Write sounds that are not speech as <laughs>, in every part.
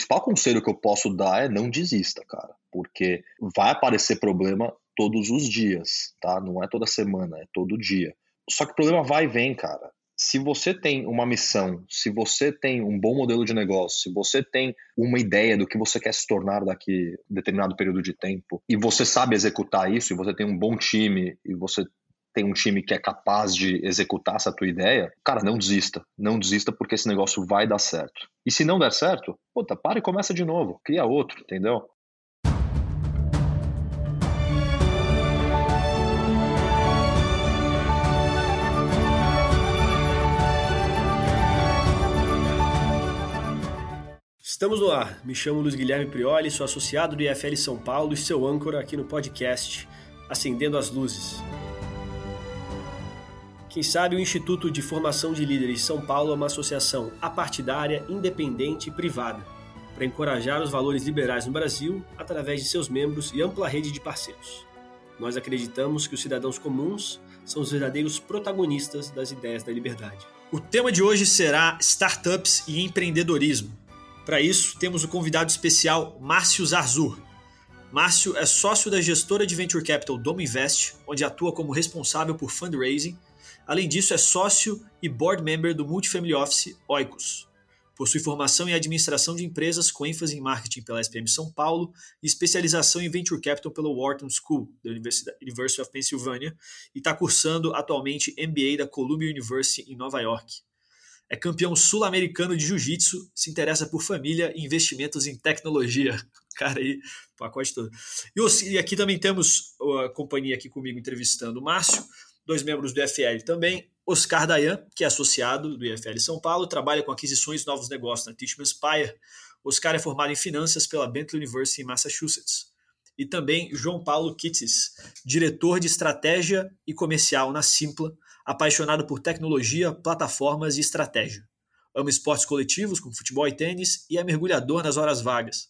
principal conselho que eu posso dar é não desista, cara, porque vai aparecer problema todos os dias, tá? Não é toda semana, é todo dia. Só que o problema vai e vem, cara. Se você tem uma missão, se você tem um bom modelo de negócio, se você tem uma ideia do que você quer se tornar daqui determinado período de tempo, e você sabe executar isso, e você tem um bom time, e você tem um time que é capaz de executar essa tua ideia, cara, não desista. Não desista porque esse negócio vai dar certo. E se não der certo, puta, para e começa de novo. Cria outro, entendeu? Estamos no ar. Me chamo Luiz Guilherme Prioli, sou associado do IFL São Paulo e seu âncora aqui no podcast Acendendo as Luzes. Quem sabe o Instituto de Formação de Líderes São Paulo é uma associação apartidária, independente e privada, para encorajar os valores liberais no Brasil através de seus membros e ampla rede de parceiros. Nós acreditamos que os cidadãos comuns são os verdadeiros protagonistas das ideias da liberdade. O tema de hoje será startups e empreendedorismo. Para isso, temos o convidado especial Márcio Zarzur. Márcio é sócio da gestora de Venture Capital Domo Invest, onde atua como responsável por fundraising Além disso, é sócio e board member do Multifamily Office Oikos. Possui formação em administração de empresas com ênfase em marketing pela SPM São Paulo e especialização em Venture Capital pela Wharton School, da University of Pennsylvania, e está cursando atualmente MBA da Columbia University em Nova York. É campeão sul-americano de jiu-jitsu, se interessa por família e investimentos em tecnologia. <laughs> Cara, aí, pacote todo. E aqui também temos a companhia aqui comigo entrevistando o Márcio, dois membros do IFL também. Oscar Dayan, que é associado do IFL São Paulo, trabalha com aquisições de novos negócios na Tishman Spire. Oscar é formado em finanças pela Bentley University em Massachusetts. E também João Paulo Kittis, diretor de estratégia e comercial na Simpla, apaixonado por tecnologia, plataformas e estratégia. Ama esportes coletivos, como futebol e tênis, e é mergulhador nas horas vagas.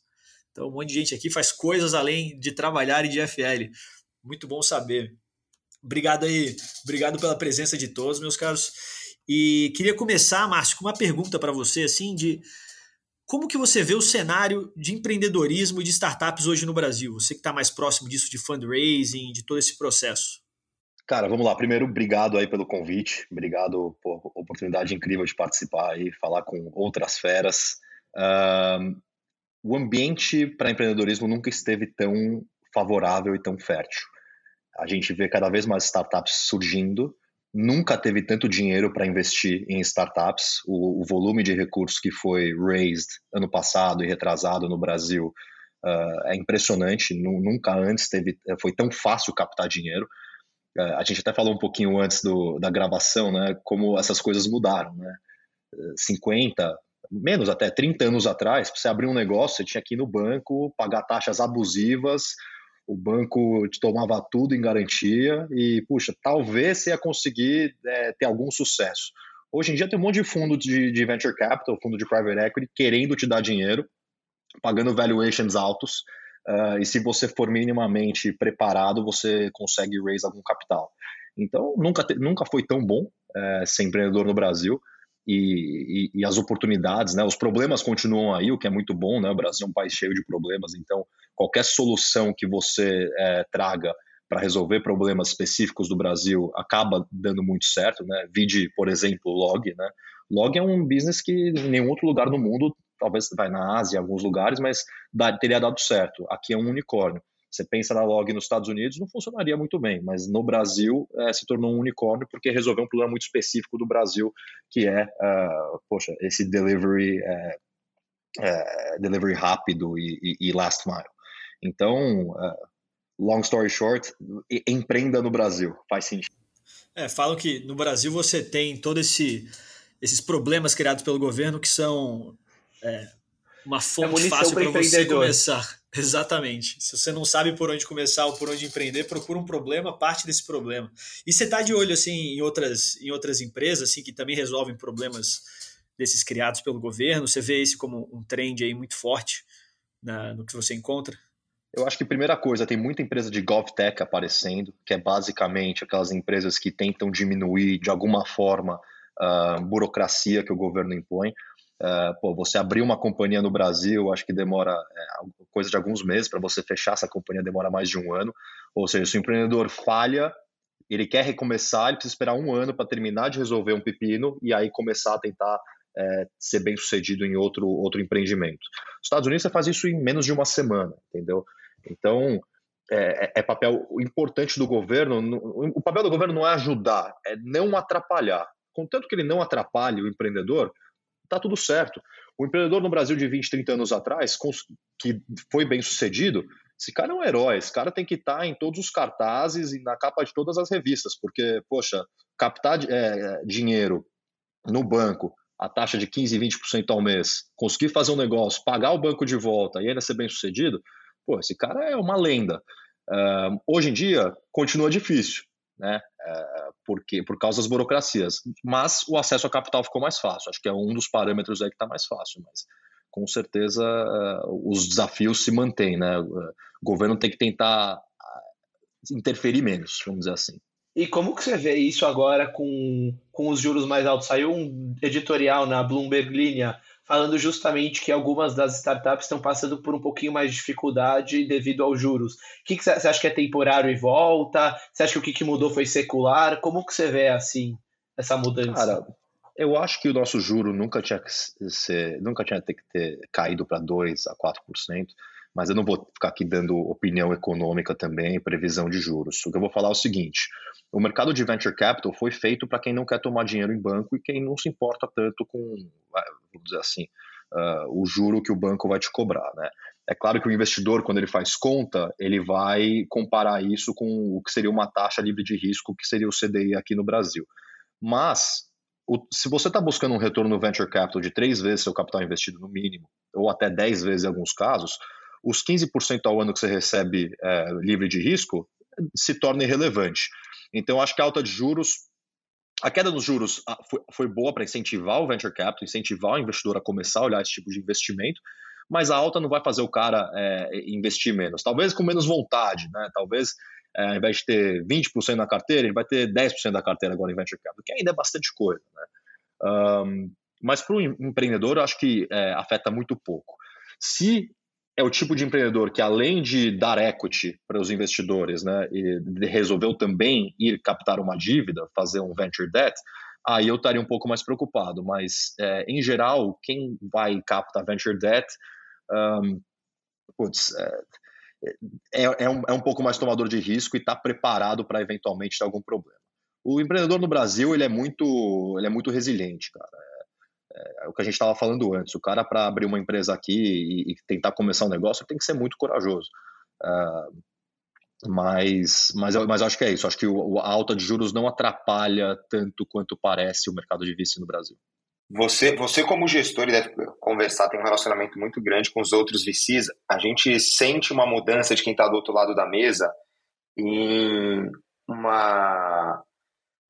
Então, um monte de gente aqui faz coisas além de trabalhar e de FL. Muito bom saber. Obrigado aí, obrigado pela presença de todos, meus caros. E queria começar, Márcio, com uma pergunta para você, assim, de como que você vê o cenário de empreendedorismo e de startups hoje no Brasil? Você que está mais próximo disso de fundraising, de todo esse processo. Cara, vamos lá. Primeiro, obrigado aí pelo convite. Obrigado por oportunidade incrível de participar e falar com outras feras. Uh, o ambiente para empreendedorismo nunca esteve tão favorável e tão fértil. A gente vê cada vez mais startups surgindo. Nunca teve tanto dinheiro para investir em startups. O, o, volume de recursos que foi raised ano passado e retrasado no Brasil uh, é impressionante. Nunca antes teve, foi tão fácil captar dinheiro. Uh, a gente até falou um pouquinho antes do, da gravação, né? Como essas coisas mudaram, né? 50, menos até 30 anos atrás, para você abrir um negócio, você tinha que ir no banco, pagar taxas abusivas, o banco te tomava tudo em garantia e, puxa, talvez você ia conseguir é, ter algum sucesso. Hoje em dia tem um monte de fundo de, de, venture capital, fundo de private equity, querendo te dar dinheiro, pagando valuations altos, uh, e se você for minimamente preparado, você consegue raise algum capital. Então, nunca, te, nunca foi tão bom é, ser empreendedor no Brasil e, e, e, as oportunidades, né? Os problemas continuam aí, o que é muito bom, né? O Brasil é um país cheio de problemas, então qualquer solução que você é, traga para resolver problemas específicos do Brasil acaba dando muito certo, né? Vide, por exemplo, Log, né? Log é um business que em nenhum outro lugar no mundo, talvez vai na Ásia, em alguns lugares, mas dá, teria dado certo. Aqui é um unicórnio. Você pensa na Log nos Estados Unidos, não funcionaria muito bem, mas no Brasil é, se tornou um unicórnio porque resolveu um problema muito específico do Brasil, que é, uh, poxa, esse delivery, uh, uh, delivery rápido e, e, e, last mile. Então, long story short, empreenda no Brasil, faz sentido. É, falam que no Brasil você tem todos esse, esses problemas criados pelo governo que são é, uma é fonte é fácil para você começar. <laughs> Exatamente. Se você não sabe por onde começar ou por onde empreender, procura um problema, parte desse problema. E você está de olho assim em outras, em outras empresas assim que também resolvem problemas desses criados pelo governo? Você vê esse como um trend aí muito forte na, no que você encontra? Eu acho que primeira coisa, tem muita empresa de GovTech aparecendo, que é basicamente aquelas empresas que tentam diminuir de alguma forma a burocracia que o governo impõe. Uh, pô, você abrir uma companhia no Brasil, acho que demora é, coisa de alguns meses para você fechar essa companhia, demora mais de um ano. Ou seja, se o empreendedor falha, ele quer recomeçar, ele precisa esperar um ano para terminar de resolver um pepino e aí começar a tentar é, ser bem sucedido em outro, outro empreendimento. Nos Estados Unidos você faz isso em menos de uma semana, entendeu? Então, é, é, é papel importante do governo. O papel do governo não é ajudar, é não atrapalhar. Contanto que ele não atrapalhe o empreendedor, tá tudo certo. O empreendedor no Brasil de 20, 30 anos atrás, que foi bem sucedido, esse cara é um herói, esse cara tem que estar tá em todos os cartazes e na capa de todas as revistas, porque, poxa, captar é, dinheiro no banco, a taxa de 15, 20% ao mês, conseguir fazer um negócio, pagar o banco de volta e ainda ser bem sucedido, pô, esse cara é uma lenda. Uh, hoje em dia, continua difícil, né? Uh, porque, por causa das burocracias. Mas o acesso a capital ficou mais fácil. Acho que é um dos parâmetros aí que está mais fácil. Mas com certeza uh, os desafios se mantêm, né? O governo tem que tentar interferir menos, vamos dizer assim. E como que você vê isso agora com, com os juros mais altos? Saiu um editorial na Bloomberg Linha falando justamente que algumas das startups estão passando por um pouquinho mais de dificuldade devido aos juros. O que, você acha que é temporário e volta? Você acha que o que, que mudou foi secular? Como que você vê assim essa mudança? Cara, eu acho que o nosso juro nunca tinha que ser, nunca tinha que ter caído para 2 a 4% mas eu não vou ficar aqui dando opinião econômica também, previsão de juros. O que eu vou falar é o seguinte: o mercado de venture capital foi feito para quem não quer tomar dinheiro em banco e quem não se importa tanto com, vamos dizer assim, uh, o juro que o banco vai te cobrar, né? É claro que o investidor, quando ele faz conta, ele vai comparar isso com o que seria uma taxa livre de risco, que seria o CDI aqui no Brasil. Mas, se você está buscando um retorno no venture capital de três vezes seu capital investido no mínimo, ou até dez vezes em alguns casos, os 15% ao ano que você recebe é, livre de risco se torna irrelevante. Então, acho que a alta de juros, a queda dos juros ah, foi, boa para incentivar o venture capital, incentivar o investidor a começar a olhar esse tipo de investimento, mas a alta não vai fazer o cara é, investir menos. Talvez com menos vontade, né? Talvez é, ao invés de ter 20% na carteira, ele vai ter 10% da carteira agora em venture capital, que ainda é bastante coisa, né? Um, mas para o empreendedor, eu acho que é, afeta muito pouco. Se é o tipo de empreendedor que, além de dar equity para os investidores, né, resolveu também ir captar uma dívida, fazer um venture debt, aí eu estaria um pouco mais preocupado. Mas, é, em geral, quem vai captar venture debt, um, putz, é, é, é, um, é um pouco mais tomador de risco e está preparado para eventualmente ter algum problema. O empreendedor no Brasil ele é muito, ele é muito resiliente, cara é, o que a gente estava falando antes. O cara, para abrir uma empresa aqui e, e, tentar começar um negócio, tem que ser muito corajoso. Uh, mas, mas, mas acho que é isso. Acho que o, a alta de juros não atrapalha tanto quanto parece o mercado de VC no Brasil. Você, você como gestor, deve conversar, tem um relacionamento muito grande com os outros VCs. A gente sente uma mudança de quem está do outro lado da mesa em uma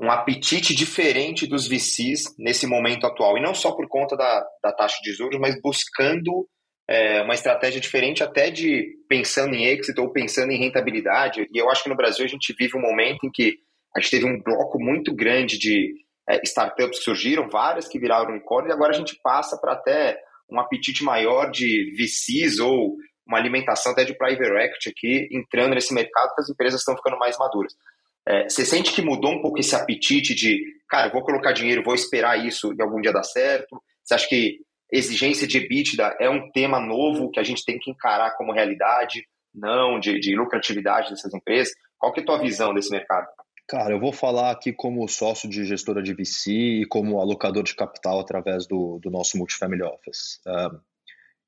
um apetite diferente dos VCs nesse momento atual. E não só por conta da, da taxa de juros, mas buscando é, uma estratégia diferente até de pensando em exit ou pensando em rentabilidade. E eu acho que no Brasil a gente vive um momento em que a gente teve um bloco muito grande de é, startups que surgiram, várias que viraram unicórnio, e agora a gente passa para até um apetite maior de VCs ou uma alimentação até de private equity aqui entrando nesse mercado, que as empresas estão ficando mais maduras. É, você sente que mudou um pouco esse apetite de, cara, vou colocar dinheiro, vou esperar isso e algum dia dar certo? Você acha que exigência de EBITDA é um tema novo que a gente tem que encarar como realidade, não de, de lucratividade dessas empresas? Qual que é a tua visão desse mercado? Cara, eu vou falar aqui como sócio de gestora de VC e como alocador de capital através do, do nosso Multifamily Office.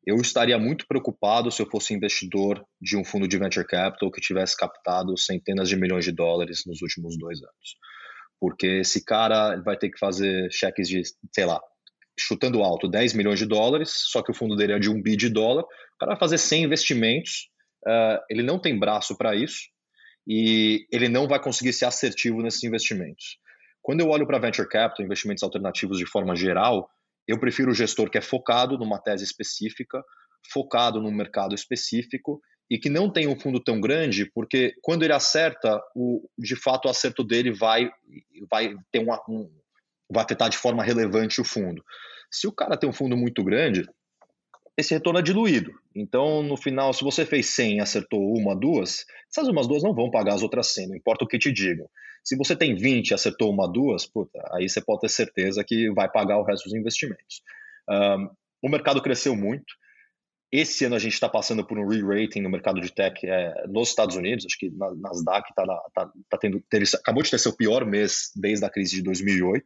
Eu estaria muito preocupado se eu fosse investidor de um fundo de venture capital que tivesse captado centenas de milhões de dólares nos últimos dois anos. Porque esse cara vai ter que fazer cheques de, sei lá, chutando alto, 10 milhões de dólares, só que o fundo dele é de um bi de dólar. O cara vai fazer 100 investimentos, uh, ele não tem braço para isso e ele não vai conseguir ser assertivo nesses investimentos. Quando eu olho para venture capital, investimentos alternativos de forma geral, eu prefiro o gestor que é focado numa tese específica, focado num mercado específico e que não tem um fundo tão grande, porque quando ele acerta, o, de fato o acerto dele vai, vai ter um, vai afetar de forma relevante o fundo. Se o cara tem um fundo muito grande, esse retorno é diluído. Então, no final, se você fez 100 e acertou uma, duas, essas umas duas não vão pagar as outras 100, não importa o que te digam. Se você tem 20 e acertou uma, duas, puta, aí você pode ter certeza que vai pagar o resto dos investimentos. Um, o mercado cresceu muito. Esse ano a gente está passando por um re-rating no mercado de tech é, nos Estados Unidos. Acho que na Nasdaq tá, tá, tá tendo, teve, acabou de ter seu pior mês desde a crise de 2008.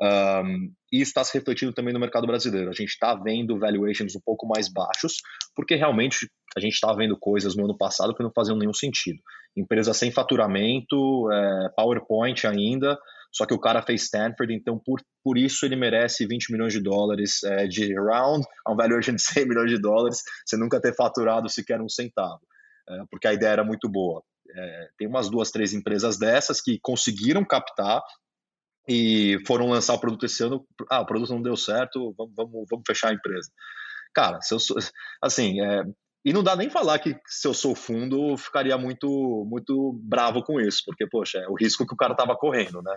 Um, e está se refletindo também no mercado brasileiro. A gente está vendo valuations um pouco mais baixos, porque realmente a gente estava vendo coisas no ano passado que não faziam nenhum sentido. Empresa sem faturamento, é, PowerPoint ainda, só que o cara fez Stanford, então por, por isso ele merece 20 milhões de dólares é, de round, a um valuation de 100 milhões de dólares, você nunca ter faturado sequer um centavo, é, porque a ideia era muito boa. É, tem umas duas, três empresas dessas que conseguiram captar e foram lançar o produto esse ano. Ah, o produto não deu certo, vamos, vamos, vamos fechar a empresa. Cara, se eu sou, assim, é, e não dá nem falar que se eu sou fundo, ficaria muito muito bravo com isso, porque, poxa, é o risco que o cara estava correndo, né?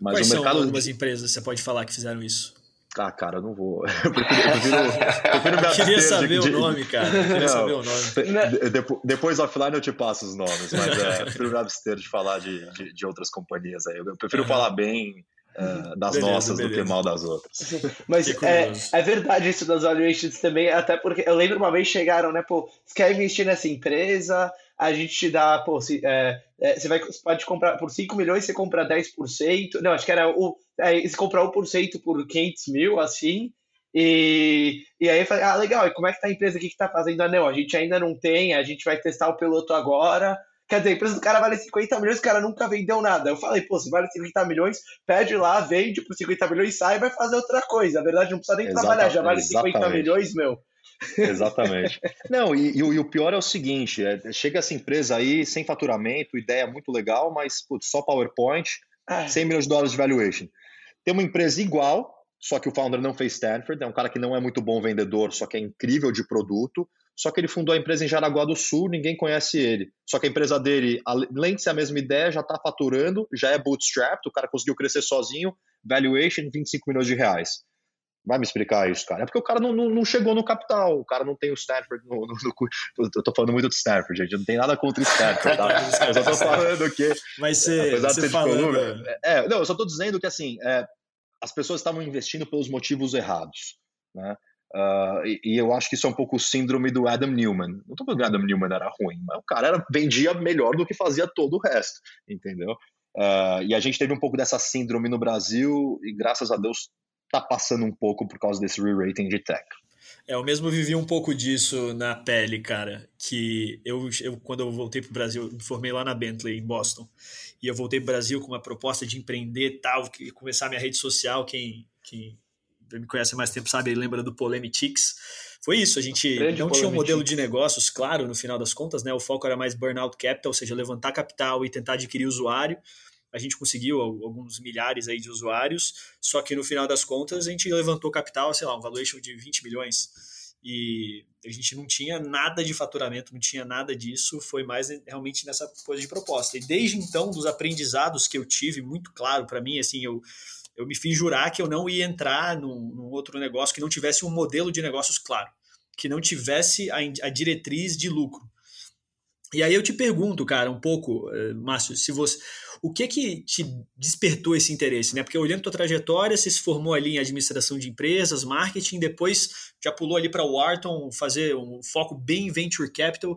Mas Quais o mercado... são algumas empresas você pode falar que fizeram isso? Ah, cara, eu não vou. <laughs> Eu prefiro, eu prefiro, eu prefiro <laughs> Queria saber de, o nome, cara. Queria não, saber o nome. Depois, depois offline eu te passo os nomes, mas é, <laughs> eu prefiro me abster de falar de, de, de, outras companhias aí. Eu prefiro uhum. falar bem uh, das beleza, nossas beleza. do que mal das outras. Mas é, é verdade isso das valuations também, até porque eu lembro uma vez chegaram, né, pô, você quer investir nessa empresa, a gente te dá, pô, se, é, é, você vai, pode comprar por 5 milhões, você compra 10%, não, acho que era o, é, você compra 1% por 500 mil, assim, e, e aí eu falei, ah, legal, e como é que tá a empresa aqui que tá fazendo? Ah, não, a gente ainda não tem, a gente vai testar o piloto agora, Quer dizer, a empresa do cara vale 50 milhões, o cara nunca vendeu nada. Eu falei, pô, se vale 50 milhões, pede lá, vende por 50 milhões, sai e vai fazer outra coisa. Na verdade, não precisa nem Exatamente. trabalhar, já vale 50 milhões, meu. Exatamente. <laughs> Não, e, e, e, o pior é o seguinte: é, chega essa empresa aí sem faturamento, ideia muito legal, mas putz, só PowerPoint, é. 100 milhões de dólares de valuation. Tem uma empresa igual, só que o founder não fez Stanford, é um cara que não é muito bom vendedor, só que é incrível de produto. Só que ele fundou a empresa em Jaraguá do Sul, ninguém conhece ele. Só que a empresa dele, além de ser a mesma ideia, já está faturando, já é bootstrapped, o cara conseguiu crescer sozinho, valuation 25 milhões de reais. Vai me explicar isso, cara. É porque o cara não, não, não chegou no capital, o cara não tem o Stanford no, no, no, Eu tô falando muito do Stanford, gente. Não tem nada contra o Stanford, tá? <laughs> eu só tô falando que. Mas você. Apesar de ser falando... de coluna. É, não, eu só tô dizendo que assim, é, as pessoas estavam investindo pelos motivos errados. Né? Uh, e, e, eu acho que isso é um pouco o síndrome do Adam Newman. Não estou falando que o Adam Newman era ruim, mas o cara era, vendia melhor do que fazia todo o resto, entendeu? Uh, e a gente teve um pouco dessa síndrome no Brasil e graças a Deus está passando um pouco por causa desse re-rating de tech. É, eu mesmo vivi um pouco disso na pele, cara. Que eu, eu quando eu voltei para o Brasil, eu me formei lá na Bentley, em Boston. E eu voltei para o Brasil com uma proposta de empreender tal, que começar minha rede social. Quem, quem me conhece há mais tempo sabe, lembra do Polemitics. Foi isso, a gente Grande não tinha um modelo de negócios claro no final das contas, né? O foco era mais burnout capital, ou seja, levantar capital e tentar adquirir usuário. A gente conseguiu alguns milhares aí de usuários, só que no final das contas a gente levantou capital, sei lá, um valuation de 20 milhões. E a gente não tinha nada de faturamento, não tinha nada disso, foi mais realmente nessa coisa de proposta. E desde então, dos aprendizados que eu tive, muito claro para mim, assim, eu eu me fiz jurar que eu não ia entrar num, num, outro negócio que não tivesse um modelo de negócios claro, que não tivesse a, a diretriz de lucro. E aí eu te pergunto, cara, um pouco, eh, Márcio, se você, o que que te despertou esse interesse, né? Porque olhando tua trajetória, você se formou ali em administração de empresas, marketing, depois já pulou ali para o Wharton, fazer um foco bem em venture capital.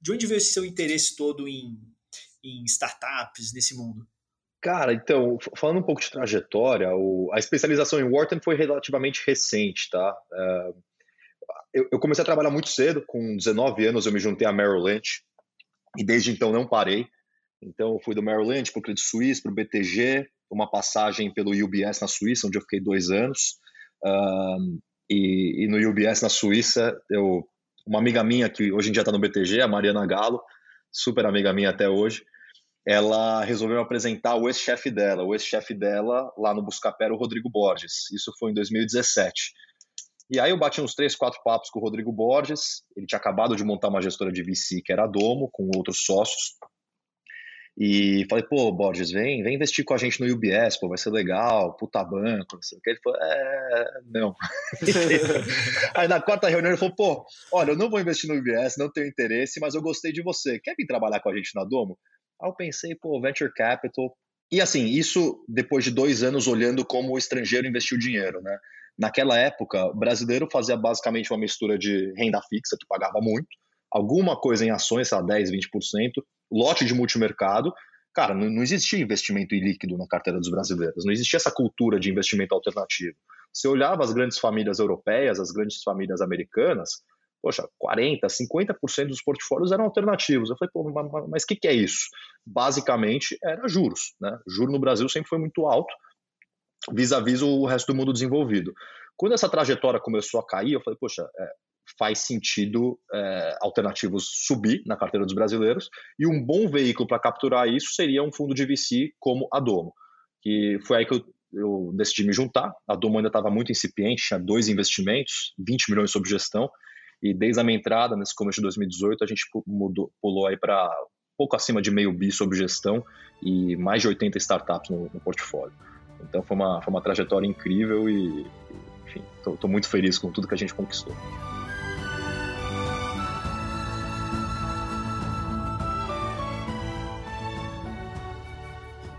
De onde veio esse seu interesse todo em, em startups nesse mundo? Cara, então, falando um pouco de trajetória, o, a especialização em Wharton foi relativamente recente, tá? É, eu, eu, comecei a trabalhar muito cedo, com 19 anos eu me juntei a Merrill Lynch, e desde então não parei. Então, eu fui do Merrill Lynch para o Credit Suisse, para o BTG, uma passagem pelo UBS na Suíça, onde eu fiquei dois anos. Um, e, e, no UBS na Suíça, eu, uma amiga minha que hoje em dia está no BTG, a Mariana Galo, super amiga minha até hoje, ela resolveu apresentar o ex-chefe dela. O ex-chefe dela, lá no Buscapé, o Rodrigo Borges. Isso foi em 2017. E aí eu bati uns três, quatro papos com o Rodrigo Borges. Ele tinha acabado de montar uma gestora de VC, que era Domo, com outros sócios. E falei, pô, Borges, vem, vem investir com a gente no UBS, pô, vai ser legal, puta banco, não sei o que. Ele falou, é, não. <laughs> Aí na quarta reunião ele falou, pô, olha, eu não vou investir no UBS, não tenho interesse, mas eu gostei de você. Quer vir trabalhar com a gente na Domo? Aí eu pensei, pô, Venture Capital. E assim, isso depois de dois anos olhando como o estrangeiro investiu dinheiro, né? Naquela época, o brasileiro fazia basicamente uma mistura de renda fixa, que pagava muito, alguma coisa em ações, sei lá, 10, 20%, lote de multimercado. Cara, não, não existia investimento ilíquido na carteira dos brasileiros, não existia essa cultura de investimento alternativo. Você olhava as grandes famílias europeias, as grandes famílias americanas, poxa, 40%, 50% dos portfólios eram alternativos. Eu falei, pô, mas o que, que é isso? Basicamente, era juros. Né? Juro no Brasil sempre foi muito alto, vis-a-vis -vis o resto do mundo desenvolvido. Quando essa trajetória começou a cair, eu falei, poxa, é, faz sentido é, alternativos subir na carteira dos brasileiros e um bom veículo para capturar isso seria um fundo de VC como a Domo, que foi aí que eu, eu decidi me juntar. A Domo ainda estava muito incipiente, tinha dois investimentos, 20 milhões sob gestão, e desde a minha entrada, nesse começo de 2018, a gente mudou, pulou aí para pouco acima de meio bi sob gestão e mais de 80 startups no, no portfólio. Então foi uma, foi uma trajetória incrível e, enfim, estou muito feliz com tudo que a gente conquistou.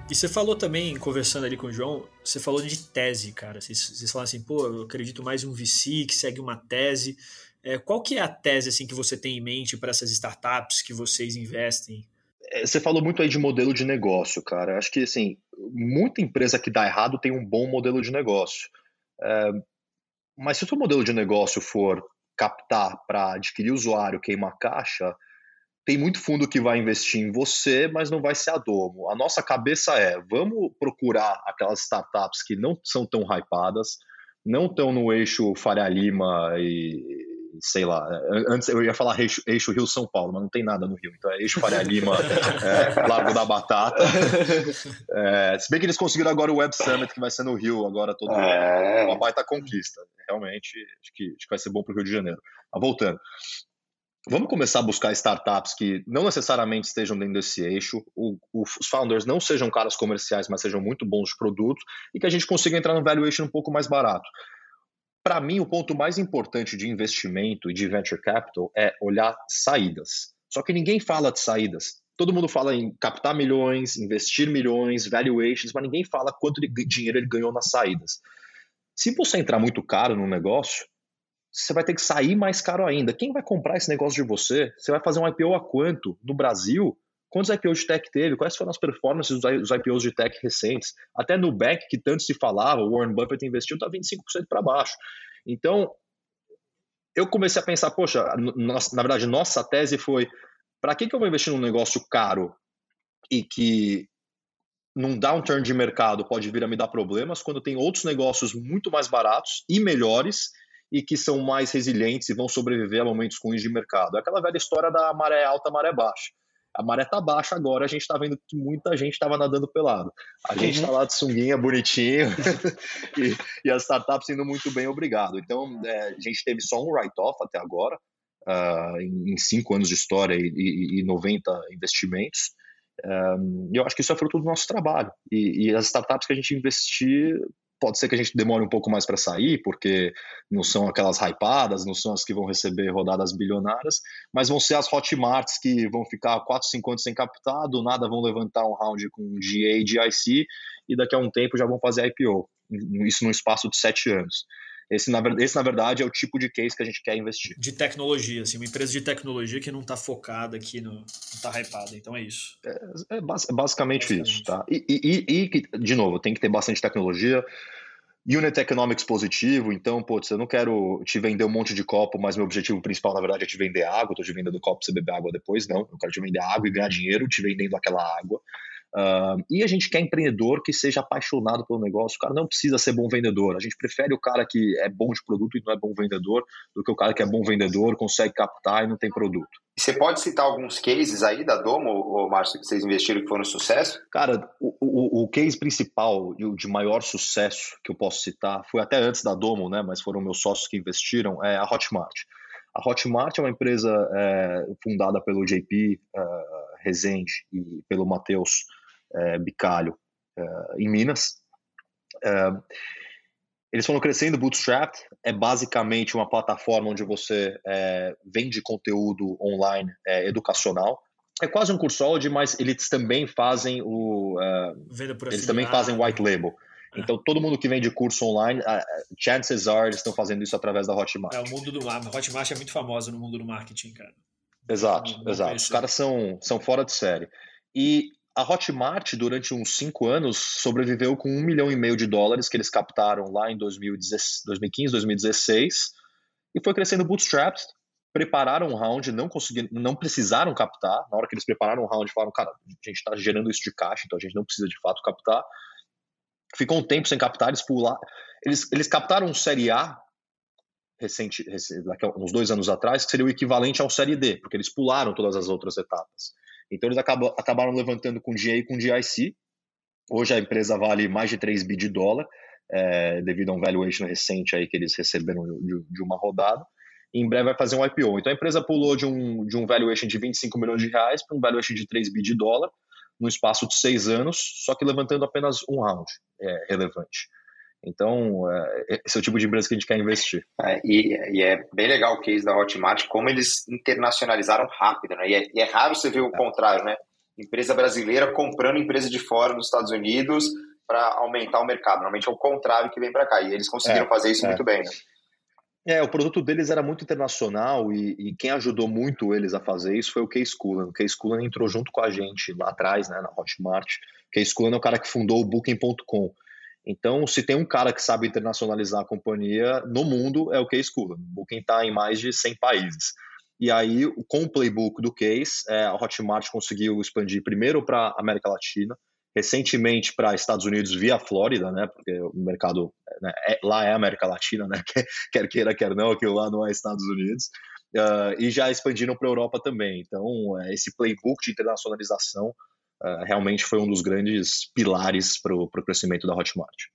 E você falou também, conversando ali com o João, você falou de tese, cara. Vocês, vocês falaram assim, pô, eu acredito mais em um VC que segue uma tese. É, qual que é a tese assim que você tem em mente para essas startups que vocês investem? É, você falou muito aí de modelo de negócio, cara. Acho que assim, muita empresa que dá errado tem um bom modelo de negócio. É, mas se o seu modelo de negócio for captar para adquirir usuário, queimar caixa, tem muito fundo que vai investir em você, mas não vai ser a domo. A nossa cabeça é, vamos procurar aquelas startups que não são tão hypadas, não estão no eixo Faria Lima e sei lá, antes eu ia falar eixo, eixo Rio São Paulo, mas não tem nada no Rio, então é eixo Faria Lima, <laughs> é, Largo da Batata. É, se bem que eles conseguiram agora o Web Summit, que vai ser no Rio agora todo é. uma baita conquista. Realmente, acho que, acho que vai ser bom para o Rio de Janeiro. Mas voltando. Vamos começar a buscar startups que não necessariamente estejam dentro desse eixo, o, o, os founders não sejam caras comerciais, mas sejam muito bons de produtos e que a gente consiga entrar no valuation um pouco mais barato. Para mim, o ponto mais importante de investimento e de venture capital é olhar saídas. Só que ninguém fala de saídas. Todo mundo fala em captar milhões, investir milhões, valuations, mas ninguém fala quanto dinheiro ele ganhou nas saídas. Se você entrar muito caro no negócio, você vai ter que sair mais caro ainda. Quem vai comprar esse negócio de você? Você vai fazer um IPO a quanto? No Brasil? Quantos IPOs de tech teve? Quais foram as performances dos IPOs de tech recentes? Até no Nubank, que tanto se falava, o Warren Buffett investiu, está 25% para baixo. Então, eu comecei a pensar, poxa, na verdade, nossa tese foi, para que, que eu vou investir num negócio caro e que num downturn de mercado pode vir a me dar problemas, quando tem outros negócios muito mais baratos e melhores e que são mais resilientes e vão sobreviver a momentos ruins de mercado. É aquela velha história da maré alta, maré baixa. A maré está baixa agora, a gente está vendo que muita gente estava nadando pelado. A gente está lá de sunguinha bonitinho <laughs> e, e, as startups indo muito bem, obrigado. Então, é, a gente teve só um write-off até agora, uh, em, em, cinco anos de história e, e, e 90 investimentos. Um, e eu acho que isso é fruto do nosso trabalho. E, e, as startups que a gente investir Pode ser que a gente demore um pouco mais para sair, porque não são aquelas hypadas, não são as que vão receber rodadas bilionárias, mas vão ser as hotmarts que vão ficar 4, 5 anos sem capital, do nada vão levantar um round com GA, GIC, e daqui a um tempo já vão fazer IPO. Isso num espaço de 7 anos. Esse na, esse, na verdade, é o tipo de case que a gente quer investir. De tecnologia, assim, uma empresa de tecnologia que não está focada aqui, no, não está hypada. Então é isso. É, é, é basicamente, basicamente, isso, tá? E, e, e, de novo, tem que ter bastante tecnologia. Unit Economics positivo, então, putz, eu não quero te vender um monte de copo, mas meu objetivo principal, na verdade, é te vender água. Eu tô te vendendo copo pra você beber água depois, não. Eu quero te vender água e ganhar dinheiro te vendendo aquela água. Uh, e a gente quer empreendedor que seja apaixonado pelo negócio. O cara não precisa ser bom vendedor. A gente prefere o cara que é bom de produto e não é bom vendedor do que o cara que é bom vendedor, consegue captar e não tem produto. Você pode citar alguns cases aí da Domo, ou Márcio, que vocês investiram que foram um sucesso? Cara, o, o, o case principal de maior sucesso que eu posso citar foi até antes da Domo, né? Mas foram meus sócios que investiram, é a Hotmart. A Hotmart é uma empresa é, fundada pelo JP uh, Resende e pelo Matheus é, Bicalho é, em Minas. É, eles foram crescendo. Bootstrap é basicamente uma plataforma onde você é, vende conteúdo online é, educacional. É quase um cursóide, mas eles também fazem o. Uh, eles também fazem white label. É. Então, todo mundo que vende curso online, chances are eles estão fazendo isso através da Hotmart. É, o mundo do a Hotmart é muito famosa no mundo do marketing, cara. Exato, exato. Os caras são, são fora de série. E a Hotmart, durante uns cinco anos, sobreviveu com um milhão e meio de dólares que eles captaram lá em 2015, 2016, e foi crescendo bootstrapped. Prepararam um round, não conseguiram, não precisaram captar. Na hora que eles prepararam um round, falaram, cara, a gente está gerando isso de caixa, então a gente não precisa de fato captar. Ficou um tempo sem captar, eles pularam. Eles, eles captaram um Série A recente, recente, uns dois anos atrás, que seria o equivalente ao Série D, porque eles pularam todas as outras etapas. Então eles acabam, acabaram levantando com GA e com GIC. Hoje a empresa vale mais de 3 bi de dólar, é, devido a um valuation recente aí que eles receberam de, de uma rodada. E em breve vai fazer um IPO. Então a empresa pulou de um, de um valuation de 25 milhões de reais para um valuation de 3 bi de dólar, no espaço de seis anos, só que levantando apenas um round é, relevante. Então, é, esse é o tipo de empresa que a gente quer investir. É, e, e, é bem legal o case da Hotmart, como eles internacionalizaram rápido, né? E é, e é raro você ver o é. contrário, né? Empresa brasileira comprando empresa de fora nos Estados Unidos para aumentar o mercado. Normalmente é o contrário que vem para cá. E eles conseguiram é, fazer isso muito bem, né? É, o produto deles era muito internacional e, e, quem ajudou muito eles a fazer isso foi o Case Coolan. O Case Coolan entrou junto com a gente lá atrás, né, na Hotmart. O Case Coolan é o cara que fundou o Booking.com. Então, se tem um cara que sabe internacionalizar a companhia no mundo, é o Case Cooler. O Booking está em mais de 100 países. E aí, com o playbook do Case, é, a Hotmart conseguiu expandir primeiro para América Latina, recentemente para Estados Unidos via Flórida, né? Porque o mercado né, é, lá é América Latina, né? <laughs> Quer queira, quer não, aquilo lá não é Estados Unidos. Uh, e já expandiram para a Europa também. Então, é, esse playbook de internacionalização uh, realmente foi um dos grandes pilares para o crescimento da Hotmart.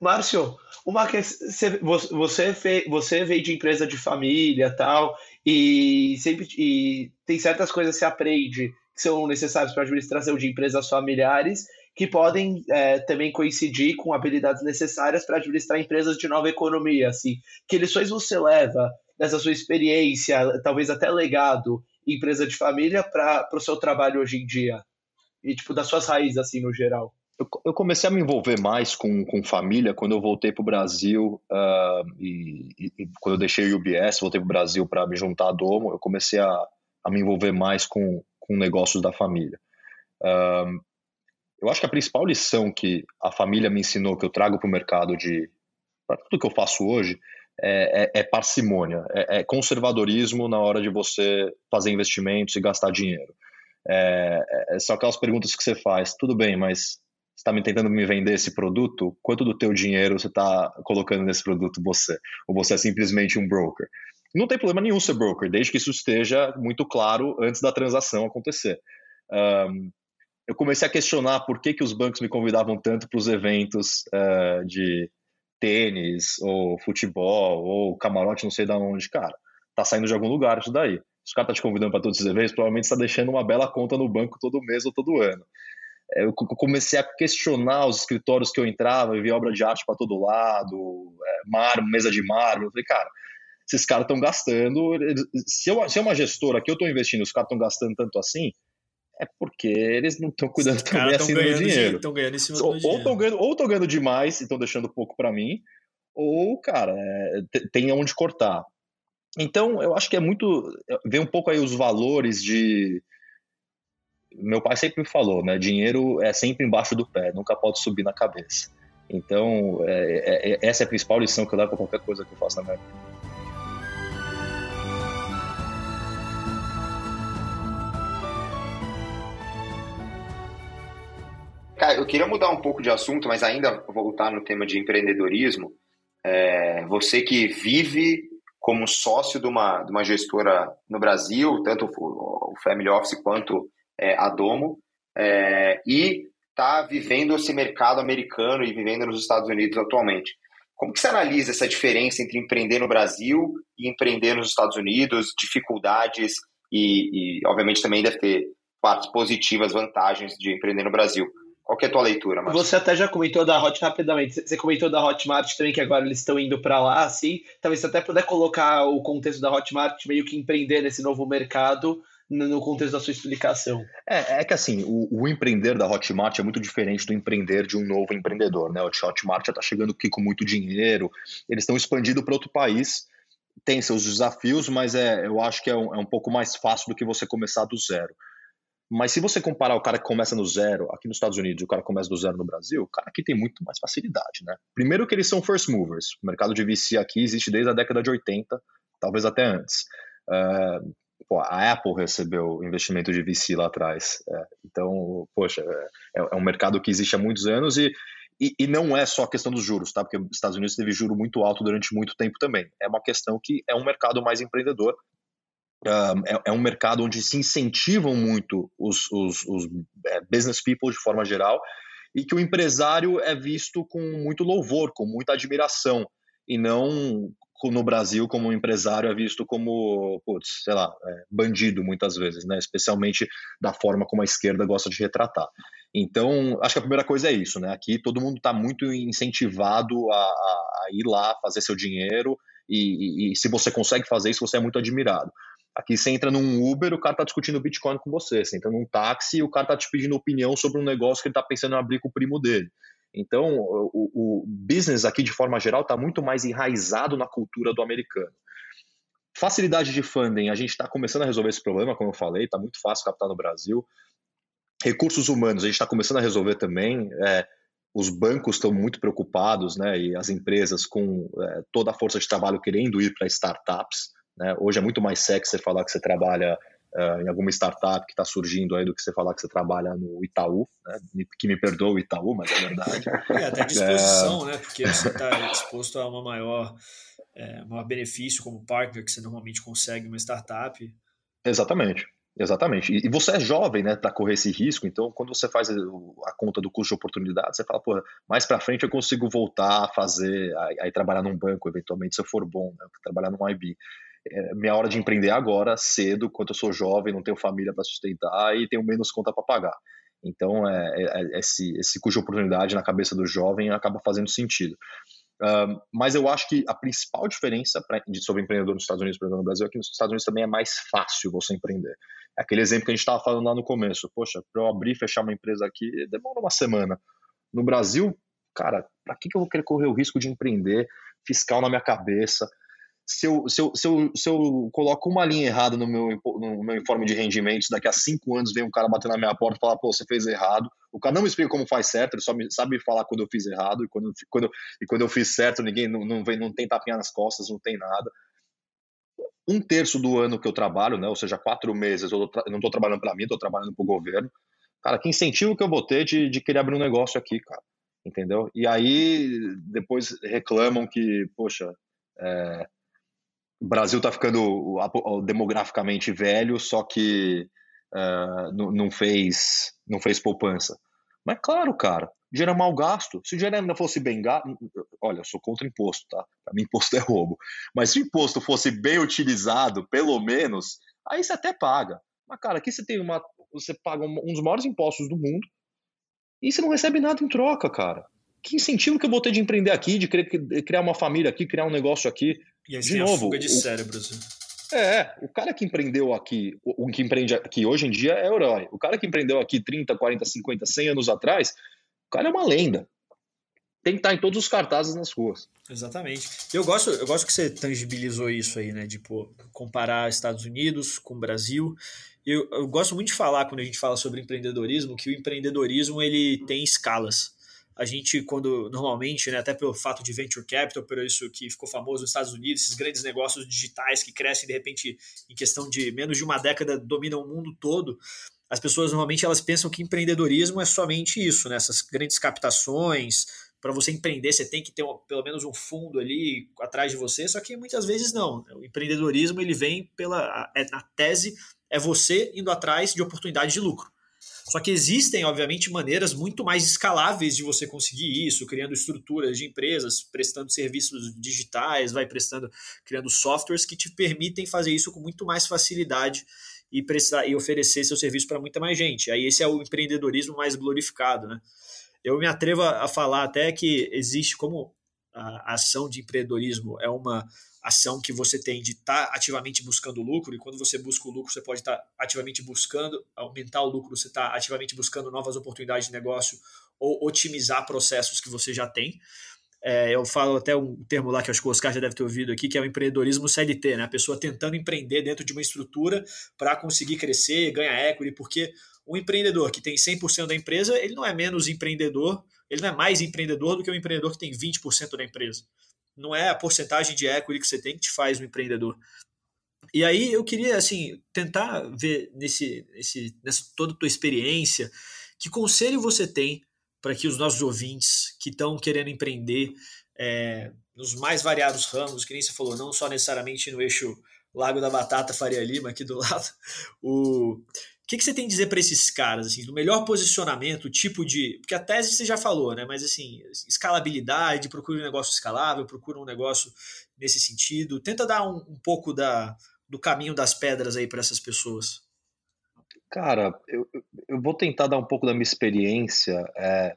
Márcio, uma você, você, você veio de empresa de família tal, e sempre e tem certas coisas que você aprende que são necessárias para a administração de empresas familiares que podem é, também coincidir com habilidades necessárias para administrar empresas de nova economia. Assim, que lições você leva dessa sua experiência, talvez até legado, em empresa de família, para o seu trabalho hoje em dia? E tipo das suas raízes assim no geral? Eu, eu comecei a me envolver mais com, com família quando eu voltei para o Brasil uh, e, e, quando eu deixei o UBS, voltei para o Brasil para me juntar à Domo, eu comecei a, a me envolver mais com, com negócios da família. Uh, eu acho que a principal lição que a família me ensinou, que eu trago para o mercado de para tudo que eu faço hoje, é, é, é parcimônia, é, é, conservadorismo na hora de você fazer investimentos e gastar dinheiro. É, é, são aquelas perguntas que você faz, tudo bem, mas você está me tentando me vender esse produto, quanto do teu dinheiro você está colocando nesse produto você? Ou você é simplesmente um broker? Não tem problema nenhum ser broker, desde que isso esteja muito claro antes da transação acontecer. Um, eu comecei a questionar por que, que os bancos me convidavam tanto para os eventos uh, de tênis, ou futebol, ou camarote, não sei de onde, cara. Tá saindo de algum lugar isso daí os caras estão tá te convidando para todos esses eventos, provavelmente está deixando uma bela conta no banco todo mês ou todo ano. É, eu comecei a questionar os escritórios que eu entrava, eu via obra de arte para todo lado, é, mármore, mesa de mármore. Eu falei, cara, esses caras estão gastando. Se, eu, se é uma gestora que eu estou investindo, os caras estão gastando tanto assim, é porque eles não estão cuidando também assim do dinheiro. Estão ganhando em cima do ou, dinheiro. Ganhando, ou estão ganhando demais e estão deixando pouco para mim, ou, cara, é, tem onde cortar. Então, eu acho que é muito. Vem um pouco aí os valores de. Meu pai sempre me falou, né? Dinheiro é sempre embaixo do pé, nunca pode subir na cabeça. Então, é, é, é essa é a principal lição que eu levo para qualquer coisa que eu faça na minha vida. Cara, eu queria mudar um pouco de assunto, mas ainda voltar no tema de empreendedorismo. É, você que vive como sócio de uma, de uma gestora no Brasil, tanto o, Family Office quanto é, a Domo, é, e está vivendo esse mercado americano e vivendo nos Estados Unidos atualmente. Como que você analisa essa diferença entre empreender no Brasil e empreender nos Estados Unidos, dificuldades e, e obviamente também deve ter partes positivas, vantagens de empreender no Brasil. Qual é a tua leitura, Marcos? Você até já comentou da Hotmart rapidamente. Você comentou da Hotmart também, que agora eles estão indo para lá, assim. Talvez você até puder colocar o contexto da Hotmart meio que empreender nesse novo mercado no contexto da sua explicação. É, é que assim, o, o, empreender da Hotmart é muito diferente do empreender de um novo empreendedor, né? O Hotmart já está chegando aqui com muito dinheiro, eles estão expandindo para outro país, tem seus desafios, mas é, eu acho que é um, é um pouco mais fácil do que você começar do zero. Mas se você comparar o cara que começa no zero aqui nos Estados Unidos e o cara que começa do zero no Brasil, o cara aqui tem muito mais facilidade, né? Primeiro que eles são first movers. O mercado de VC aqui existe desde a década de 80, talvez até antes. Uh, pô, a Apple recebeu investimento de VC lá atrás. É, então, poxa, é, é, um mercado que existe há muitos anos e, e, e, não é só a questão dos juros, tá? Porque os Estados Unidos teve juro muito alto durante muito tempo também. É uma questão que é um mercado mais empreendedor. Um, é, é, um mercado onde se incentivam muito os, os, os é, business people de forma geral e que o empresário é visto com muito louvor, com muita admiração e não no Brasil como empresário é visto como, putz, sei lá, é, bandido muitas vezes, né? Especialmente da forma como a esquerda gosta de retratar. Então, acho que a primeira coisa é isso, né? Aqui todo mundo está muito incentivado a, a, a, ir lá fazer seu dinheiro e, e, e, se você consegue fazer isso, você é muito admirado. Aqui você entra num Uber, o cara está discutindo Bitcoin com você. Você entra num táxi o cara está te pedindo opinião sobre um negócio que ele está pensando em abrir com o primo dele. Então, o, o business aqui, de forma geral, está muito mais enraizado na cultura do americano. Facilidade de funding, a gente está começando a resolver esse problema, como eu falei, está muito fácil captar no Brasil. Recursos humanos, a gente está começando a resolver também. É, os bancos estão muito preocupados, né, e as empresas com é, toda a força de trabalho querendo ir para startups. Né? Hoje é muito mais sexy você falar que você trabalha uh, em alguma startup que está surgindo aí do que você falar que você trabalha no Itaú, né? que me perdoa o Itaú, mas é verdade. <laughs> É, até disposição, é... né? Porque você está exposto a uma maior, é, maior benefício como partner que você normalmente consegue uma startup. Exatamente. Exatamente. E você é jovem, né, para correr esse risco. Então, quando você faz a conta do custo de oportunidade, você fala, pô, mais para frente eu consigo voltar a fazer, aí trabalhar num banco, eventualmente, se eu for bom, né, trabalhar num IB minha hora de empreender agora, cedo, quando eu sou jovem, não tenho família para sustentar e tenho menos conta para pagar. Então, é, é, é, esse, esse cuja oportunidade na cabeça do jovem acaba fazendo sentido. Mas eu acho que a principal diferença pra, de, sobre empreendedor nos Estados Unidos e no Brasil é que nos Estados Unidos também é mais fácil você empreender. É aquele exemplo que a gente estava falando lá no começo. Poxa, para eu abrir e fechar uma empresa aqui, demora uma semana. No Brasil, cara, para que, que eu vou querer correr o risco de empreender fiscal na minha cabeça? Se eu, se, eu, se, eu, se eu coloco uma linha errada no meu, no meu informe de rendimentos, daqui a cinco anos vem um cara bater na minha porta e falar, pô, você fez errado. O cara não me explica como faz certo, ele só me, sabe falar quando eu fiz errado, e quando, quando, e quando eu fiz certo, ninguém não, não, vem, não tem tapinha nas costas, não tem nada. Um terço do ano que eu trabalho, né, ou seja, quatro meses, eu, não estou trabalhando para mim, estou trabalhando para o governo. Cara, que incentivo que eu vou ter de, de querer abrir um negócio aqui, cara? Entendeu? E aí depois reclamam que, poxa, é, o Brasil está ficando demograficamente velho, só que uh, não, fez, não fez poupança. Mas claro, cara, é mal gasto. Se o dinheiro ainda fosse bem gasto, olha, eu sou contra imposto, tá? Para mim, imposto <laughs> é roubo. Mas se o imposto fosse bem utilizado, pelo menos, aí você até paga. Mas, cara, aqui você tem uma. Você paga um dos maiores impostos do mundo e você não recebe nada em troca, cara. Que incentivo que eu vou ter de empreender aqui, de criar uma família aqui, criar um negócio aqui? E aí de novo, a fuga de o, cérebros. Né? É, o cara que empreendeu aqui, o que empreende aqui hoje em dia é herói. O cara que empreendeu aqui 30, 40, 50, 100 anos atrás, o cara é uma lenda. Tem que estar em todos os cartazes nas ruas. Exatamente. Eu gosto, eu gosto que você tangibilizou isso aí, né? Pô, comparar Estados Unidos com o Brasil. Eu, eu gosto muito de falar, quando a gente fala sobre empreendedorismo, que o empreendedorismo ele tem escalas a gente, quando normalmente, né, até pelo fato de venture capital, por isso que ficou famoso nos Estados Unidos, esses grandes negócios digitais que crescem de repente em questão de menos de uma década dominam o mundo todo. As pessoas normalmente elas pensam que empreendedorismo é somente isso, né, essas grandes captações. Para você empreender, você tem que ter pelo menos um fundo ali atrás de você, só que muitas vezes não. O empreendedorismo ele vem pela. É, na tese, é você indo atrás de oportunidade de lucro. Só que existem, obviamente, maneiras muito mais escaláveis de você conseguir isso, criando estruturas de empresas, prestando serviços digitais, vai prestando, criando softwares que te permitem fazer isso com muito mais facilidade e, prestar, e oferecer seu serviço para muita mais gente. Aí esse é o empreendedorismo mais glorificado. Né? Eu me atrevo a falar até que existe como a ação de empreendedorismo é uma ação que você tem de estar tá ativamente buscando lucro, e quando você busca o lucro, você pode estar tá ativamente buscando aumentar o lucro, você está ativamente buscando novas oportunidades de negócio ou otimizar processos que você já tem. É, eu falo até um termo lá que acho que o Oscar já deve ter ouvido aqui, que é o empreendedorismo CLT, né? A pessoa tentando empreender dentro de uma estrutura para conseguir crescer, ganhar equity, porque o empreendedor que tem 100% da empresa, ele não é menos empreendedor, ele não é mais empreendedor do que o empreendedor que tem 20% da empresa. Não é a porcentagem de equity que você tem que te faz um empreendedor. E aí eu queria assim tentar ver nesse, nesse nessa toda a tua experiência, que conselho você tem para que os nossos ouvintes que estão querendo empreender é, nos mais variados ramos, que nem você falou, não só necessariamente no eixo Lago da Batata, Faria Lima, aqui do <laughs> lado, o que, que você tem a dizer para esses caras, assim, do melhor posicionamento, tipo de. Porque a tese você já falou, né? Mas assim, escalabilidade, procura um negócio escalável, procura um negócio nesse sentido. Tenta dar um, um pouco da, do caminho das pedras aí para essas pessoas. Cara, eu, eu vou tentar dar um pouco da minha experiência é,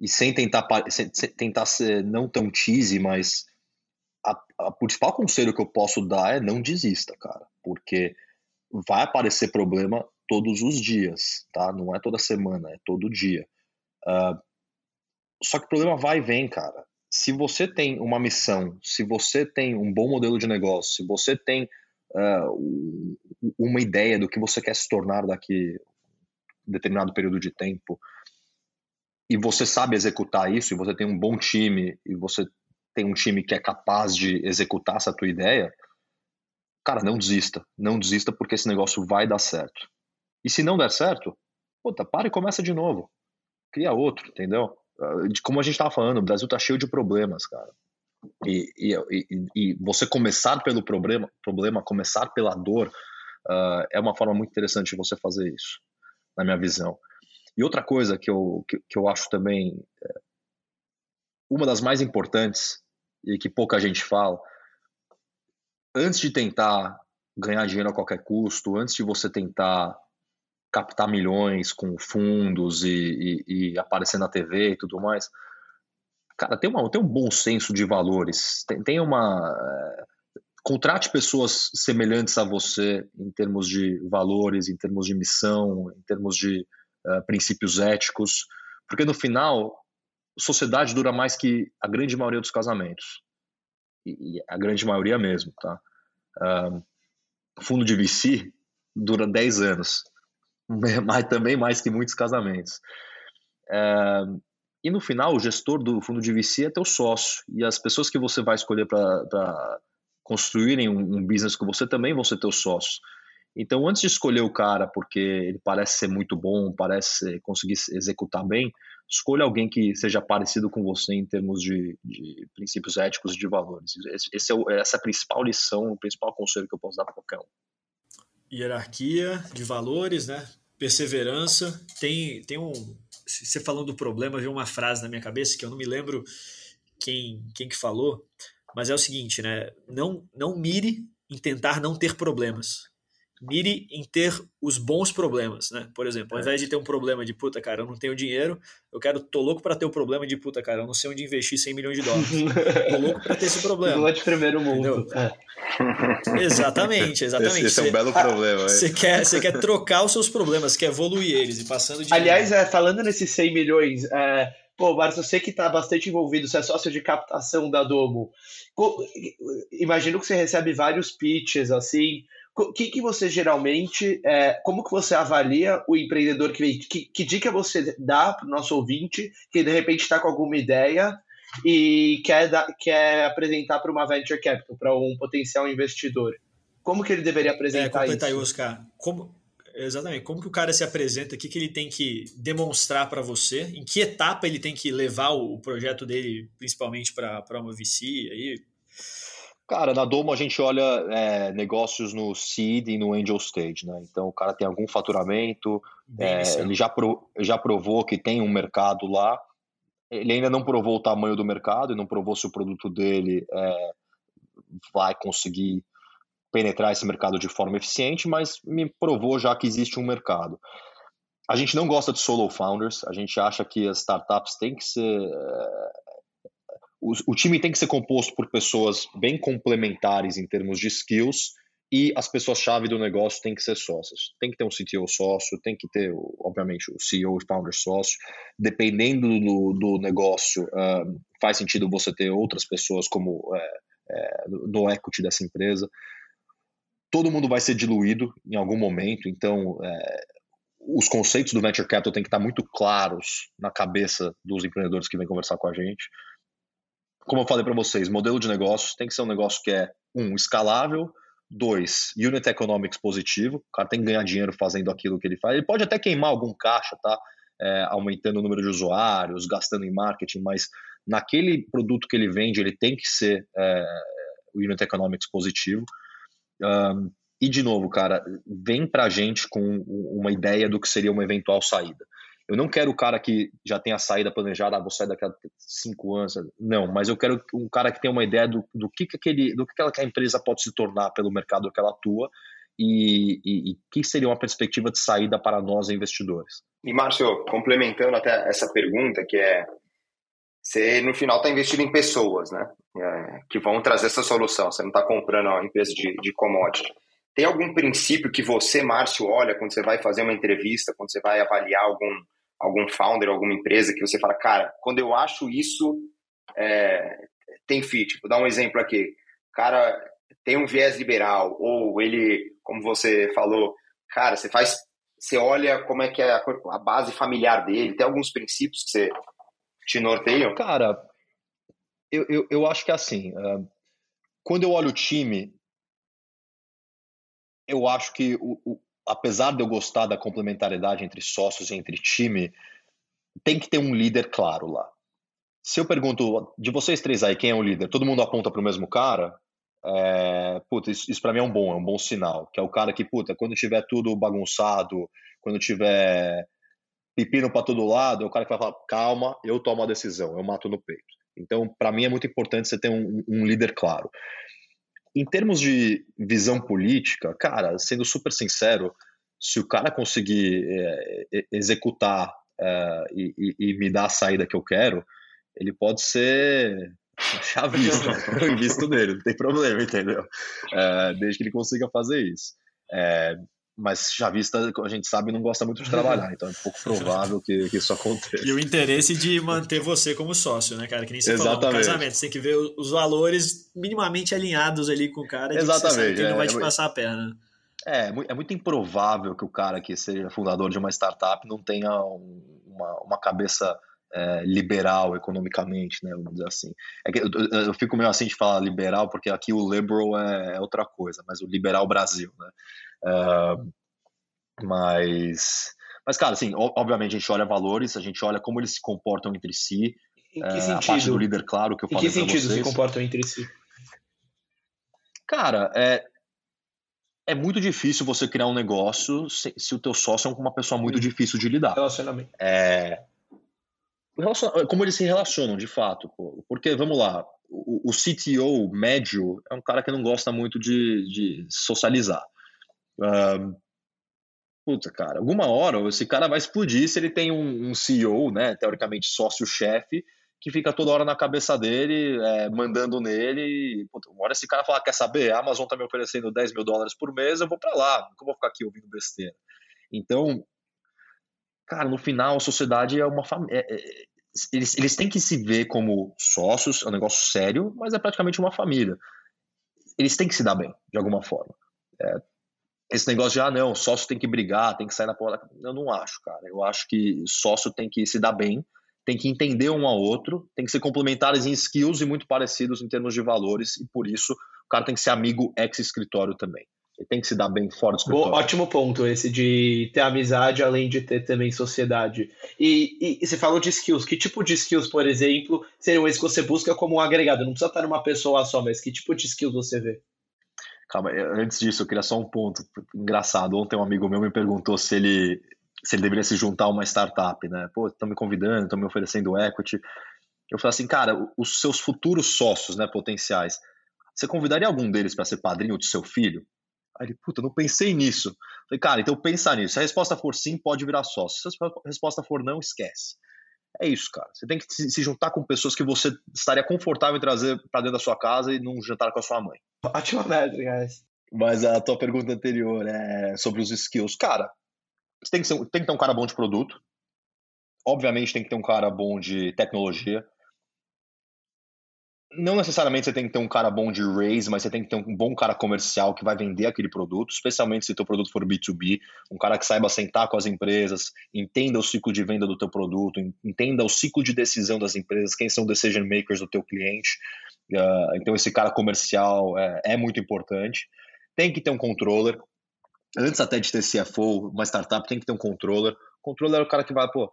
e sem tentar, sem, sem tentar ser não tão teasy, mas a, a, o principal conselho que eu posso dar é não desista, cara, porque vai aparecer problema todos os dias, tá? Não é toda semana, é todo dia. Uh, só que o problema vai e vem, cara. Se você tem uma missão, se você tem um bom modelo de negócio, se você tem uh, uma ideia do que você quer se tornar daqui determinado período de tempo e você sabe executar isso e você tem um bom time e você tem um time que é capaz de executar essa tua ideia, cara, não desista, não desista porque esse negócio vai dar certo. E se não der certo, puta, para e começa de novo. Cria outro, entendeu? Ah, de como a gente estava falando, o Brasil tá cheio de problemas, cara. E, e, e, e, você começar pelo problema, problema começar pela dor, uh, é uma forma muito interessante de você fazer isso, na minha visão. E outra coisa que eu, que, que eu acho também é, uma das mais importantes e que pouca gente fala, antes de tentar ganhar dinheiro a qualquer custo, antes de você tentar captar milhões com fundos e, e, e aparecer na TV e tudo mais, cara, tem, uma, tem um bom senso de valores, tem, tem uma. É, contrate pessoas semelhantes a você em termos de valores, em termos de missão, em termos de uh, princípios éticos, porque no final, sociedade dura mais que a grande maioria dos casamentos. E, a grande maioria mesmo, tá? Uh, fundo de VC dura 10 anos, <laughs> mas também mais que muitos casamentos. Uh, e no final, o gestor do fundo de VC é teu sócio. E as pessoas que você vai escolher para construírem um, um, business com você também vão ser teus sócios. Então, antes de escolher o cara porque ele parece ser muito bom, parece conseguir executar bem, escolha alguém que seja parecido com você em termos de, de princípios éticos e de valores. Esse é o, essa é a principal lição, o principal conselho que eu posso dar para qualquer um. Hierarquia de valores, né? Perseverança. Tem, tem um, você falando do problema, veio uma frase na minha cabeça que eu não me lembro quem, quem que falou, mas é o seguinte, né? Não, não mire em tentar não ter problemas mire em ter os bons problemas, né? Por exemplo, ao invés de ter um problema de puta, cara, eu não tenho dinheiro, eu quero, tô louco para ter o um problema de puta, cara, eu não sei onde investir 100 milhões de dólares. tô louco para ter esse problema. Não é de primeiro mundo. É. Exatamente, exatamente. Esse, esse é um belo problema. Você quer, você quer trocar os seus problemas, quer evoluir eles e passando de. Aliás, é, falando nesses 100 milhões, é, Pô, Marcos, você que está bastante envolvido, você é sócio de captação da Domo. Imagino que você recebe vários pitches, assim o que, que você geralmente, é, como que você avalia o empreendedor que vem? Que, que dica você dá para o nosso ouvinte que de repente está com alguma ideia e quer, dar, quer apresentar para uma venture capital, para um potencial investidor? Como que ele deveria apresentar é, isso? Oscar. Como, exatamente. Como que o cara se apresenta? O que, que ele tem que demonstrar para você? Em que etapa ele tem que levar o, o projeto dele, principalmente para uma VC? Aí, Cara, na Domo a gente olha é, negócios no seed e no angel stage, né? Então o cara tem algum faturamento, é, ele já, pro, já provou que tem um mercado lá, ele ainda não provou o tamanho do mercado e não provou se o produto dele é, vai conseguir penetrar esse mercado de forma eficiente, mas me provou já que existe um mercado. A gente não gosta de solo founders, a gente acha que as startups têm que ser. O, o time tem que ser composto por pessoas bem complementares em termos de skills e as pessoas-chave do negócio têm que ser sócios. Tem que ter um CTO sócio, tem que ter, obviamente, o CEO e founder sócio. Dependendo do, do negócio, uh, faz sentido você ter outras pessoas como é, no equity dessa empresa. Todo mundo vai ser diluído em algum momento, então é, os conceitos do venture capital têm que estar muito claros na cabeça dos empreendedores que vêm conversar com a gente. Como eu falei para vocês, modelo de negócio tem que ser um negócio que é um escalável, Dois, unit economics positivo. O cara tem que ganhar dinheiro fazendo aquilo que ele faz. Ele pode até queimar algum caixa, tá? É, aumentando o número de usuários, gastando em marketing, mas naquele produto que ele vende, ele tem que ser é, unit economics positivo. Um, e, de novo, cara, vem pra gente com uma ideia do que seria uma eventual saída. Eu não quero o cara que já tem a saída planejada, ah, vou sair daqui a cinco anos. Não, mas eu quero um cara que tenha uma ideia do, do que, que, aquele, do que, que a empresa pode se tornar pelo mercado que ela atua e, e, e que seria uma perspectiva de saída para nós investidores. E, Márcio, complementando até essa pergunta, que é você no final está investindo em pessoas, né? É, que vão trazer essa solução. Você não está comprando uma empresa de, de commodity. Tem algum princípio que você, Márcio, olha quando você vai fazer uma entrevista, quando você vai avaliar algum, algum founder, alguma empresa, que você fala, cara, quando eu acho isso, é, tem fit. Vou dar um exemplo aqui. cara tem um viés liberal, ou ele, como você falou, cara, você faz, você olha como é que é a, a base familiar dele, tem alguns princípios que você te norteiam? Cara, eu, eu, eu acho que é assim, uh, quando eu olho o time, eu acho que, o, o, apesar de eu gostar da complementariedade entre sócios e entre time, tem que ter um líder claro lá. Se eu pergunto de vocês três aí, quem é o líder? Todo mundo aponta para o mesmo cara? É, puta, isso, isso para mim é um bom, é um bom sinal. Que é o cara que, puta, quando tiver tudo bagunçado, quando tiver pepino para todo lado, é o cara que vai falar, calma, eu tomo a decisão, eu mato no peito. Então, para mim é muito importante você ter um, um líder claro. Em termos de visão política, cara, sendo super sincero, se o cara conseguir é, executar é, e, e, me dar a saída que eu quero, ele pode ser <laughs> chavista. eu invisto nele, não tem problema, entendeu? É, desde que ele consiga fazer isso. É, mas chavista, a gente sabe, não gosta muito de trabalhar, então é pouco provável que, que, isso aconteça. E o interesse de manter você como sócio, né, cara? Que nem você Exatamente. falou, no casamento, você tem que ver os valores minimamente alinhados ali com o cara, Exatamente, que ele é, não vai te é, passar a perna. É, é muito improvável que o cara que seja fundador de uma startup não tenha uma, uma cabeça é, liberal economicamente, né, vamos dizer assim. É que eu, eu, fico meio assim de falar liberal, porque aqui o liberal é, é outra coisa, mas o liberal Brasil, né? Uh, mas, mas, cara, assim, obviamente a gente olha valores, a gente olha como eles se comportam entre si. Em que é, sentido? A parte do líder, claro, que eu falei Em que sentido se comportam entre si? Cara, é, é muito difícil você criar um negócio se, se o teu sócio é uma pessoa muito difícil de lidar. Relacionamento. É, como eles se relacionam, de fato. Porque, vamos lá, o, o CTO médio é um cara que não gosta muito de, de socializar. Um, puta, cara, alguma hora esse cara vai explodir se ele tem um, um CEO, né, teoricamente sócio-chefe, que fica toda hora na cabeça dele, é, mandando nele. E, puta, uma hora esse cara fala: quer saber? A Amazon tá me oferecendo 10 mil dólares por mês, eu vou para lá, nunca vou ficar aqui ouvindo besteira. Então, cara, no final a sociedade é uma família. É, é, eles, eles têm que se ver como sócios, é um negócio sério, mas é praticamente uma família. Eles têm que se dar bem, de alguma forma. É, esse negócio de, ah, não, sócio tem que brigar, tem que sair na porta. Eu não acho, cara. Eu acho que sócio tem que se dar bem, tem que entender um ao outro, tem que ser complementares em skills e muito parecidos em termos de valores, e por isso o cara tem que ser amigo ex-escritório também. Ele tem que se dar bem fora do escritório. Bom, ótimo ponto esse de ter amizade além de ter também sociedade. E, e, e, você falou de skills. Que tipo de skills, por exemplo, seriam esses que você busca como um agregado? Não precisa estar numa pessoa só, mas que tipo de skills você vê? Calma, antes disso, eu queria só um ponto engraçado. Ontem um amigo meu me perguntou se ele, se ele deveria se juntar a uma startup, né? Pô, estão me convidando, estão me oferecendo equity. Eu falei assim, cara, os seus futuros sócios, né, potenciais, você convidaria algum deles para ser padrinho do seu filho? Aí ele, puta, não pensei nisso. Falei, cara, então pensa nisso. Se a resposta for sim, pode virar sócio. Se a resposta for não, esquece. É isso, cara. Você tem que se juntar com pessoas que você estaria confortável em trazer para dentro da sua casa e não jantar com a sua mãe. Ótima métrica, guys. Mas a tua pergunta anterior é sobre os skills. Cara, você tem que, ser, tem que ter um cara bom de produto. Obviamente tem que ter um cara bom de tecnologia não necessariamente você tem que ter um cara bom de raise, mas você tem que ter um bom cara comercial que vai vender aquele produto, especialmente se teu produto for B2B, um cara que saiba sentar com as empresas, entenda o ciclo de venda do teu produto, entenda o ciclo de decisão das empresas, quem são decision makers do teu cliente. Uh, então esse cara comercial é, é muito importante. Tem que ter um controller. Antes até de ter CFO, uma startup tem que ter um controller. O controller é o cara que vai, pô,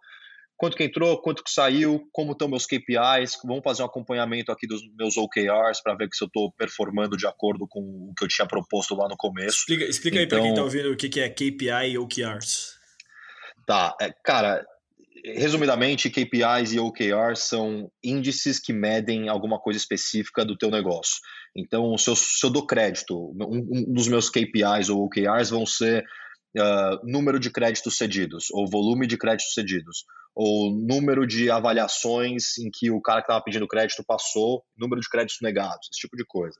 quanto que entrou, quanto que saiu, como estão meus KPIs, vamos fazer um acompanhamento aqui dos meus OKRs para ver se eu estou performando de acordo com o que eu tinha proposto lá no começo. Explica, explica então, aí para quem está ouvindo o que, que é KPI e OKRs. Tá, é, cara, resumidamente, KPIs e OKRs são índices que medem alguma coisa específica do teu negócio. Então, se eu, se eu dou crédito, um, um dos meus KPIs ou OKRs vão ser uh, número de créditos cedidos ou volume de créditos cedidos ou número de avaliações em que o cara que estava pedindo crédito passou, número de créditos negados, esse tipo de coisa.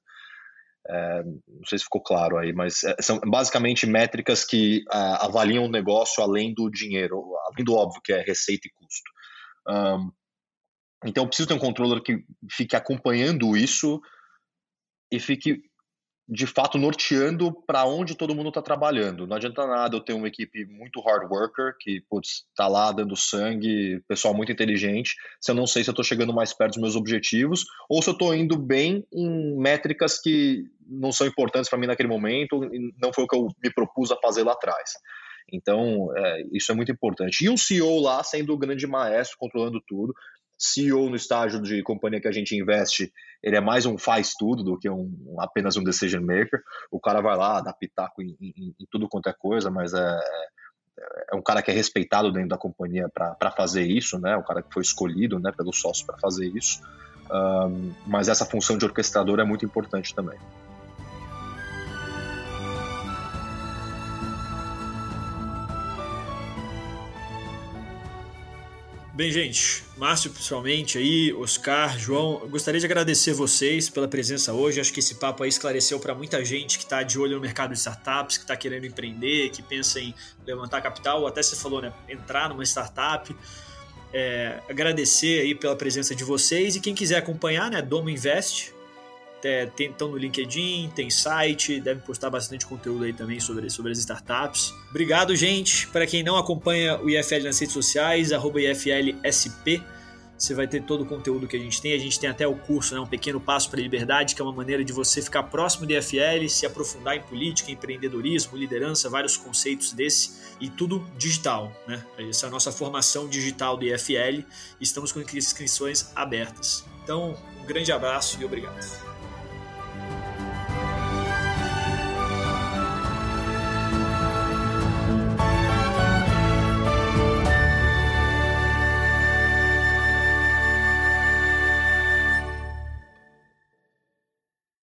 É, não sei se ficou claro aí, mas é, são basicamente métricas que uh, avaliam o negócio além do dinheiro, além do óbvio que é receita e custo. Um, então, eu preciso ter um controller que fique acompanhando isso e fique de fato norteando para onde todo mundo está trabalhando. Não adianta nada eu ter uma equipe muito hard worker, que está lá dando sangue, pessoal muito inteligente, se eu não sei se eu estou chegando mais perto dos meus objetivos, ou se eu estou indo bem em métricas que não são importantes para mim naquele momento, e não foi o que eu me propus a fazer lá atrás. Então, é, isso é muito importante. E um CEO lá sendo o grande maestro, controlando tudo. CEO no estágio de companhia que a gente investe, ele é mais um faz tudo do que um, apenas um decision maker. O cara vai lá, dá pitaco em, em, em tudo quanto é coisa, mas é, é, é um cara que é respeitado dentro da companhia para fazer isso, né? O cara que foi escolhido, né, pelo sócio para fazer isso. Um, mas essa função de orquestrador é muito importante também. Bem, gente, Márcio principalmente aí, Oscar, João, gostaria de agradecer vocês pela presença hoje. Acho que esse papo aí esclareceu para muita gente que está de olho no mercado de startups, que está querendo empreender, que pensa em levantar capital, ou até você falou, né, entrar numa startup. É, agradecer aí pela presença de vocês e quem quiser acompanhar, né, Domo Invest, estão no LinkedIn, tem site, deve postar bastante conteúdo aí também sobre, sobre as startups. Obrigado, gente. Para quem não acompanha o IFL nas redes sociais, IFLSP, você vai ter todo o conteúdo que a gente tem. A gente tem até o curso, né, um pequeno passo para a liberdade, que é uma maneira de você ficar próximo do IFL, se aprofundar em política, empreendedorismo, liderança, vários conceitos desse e tudo digital. Né? Essa é a nossa formação digital do IFL. Estamos com inscrições abertas. Então, um grande abraço e obrigado.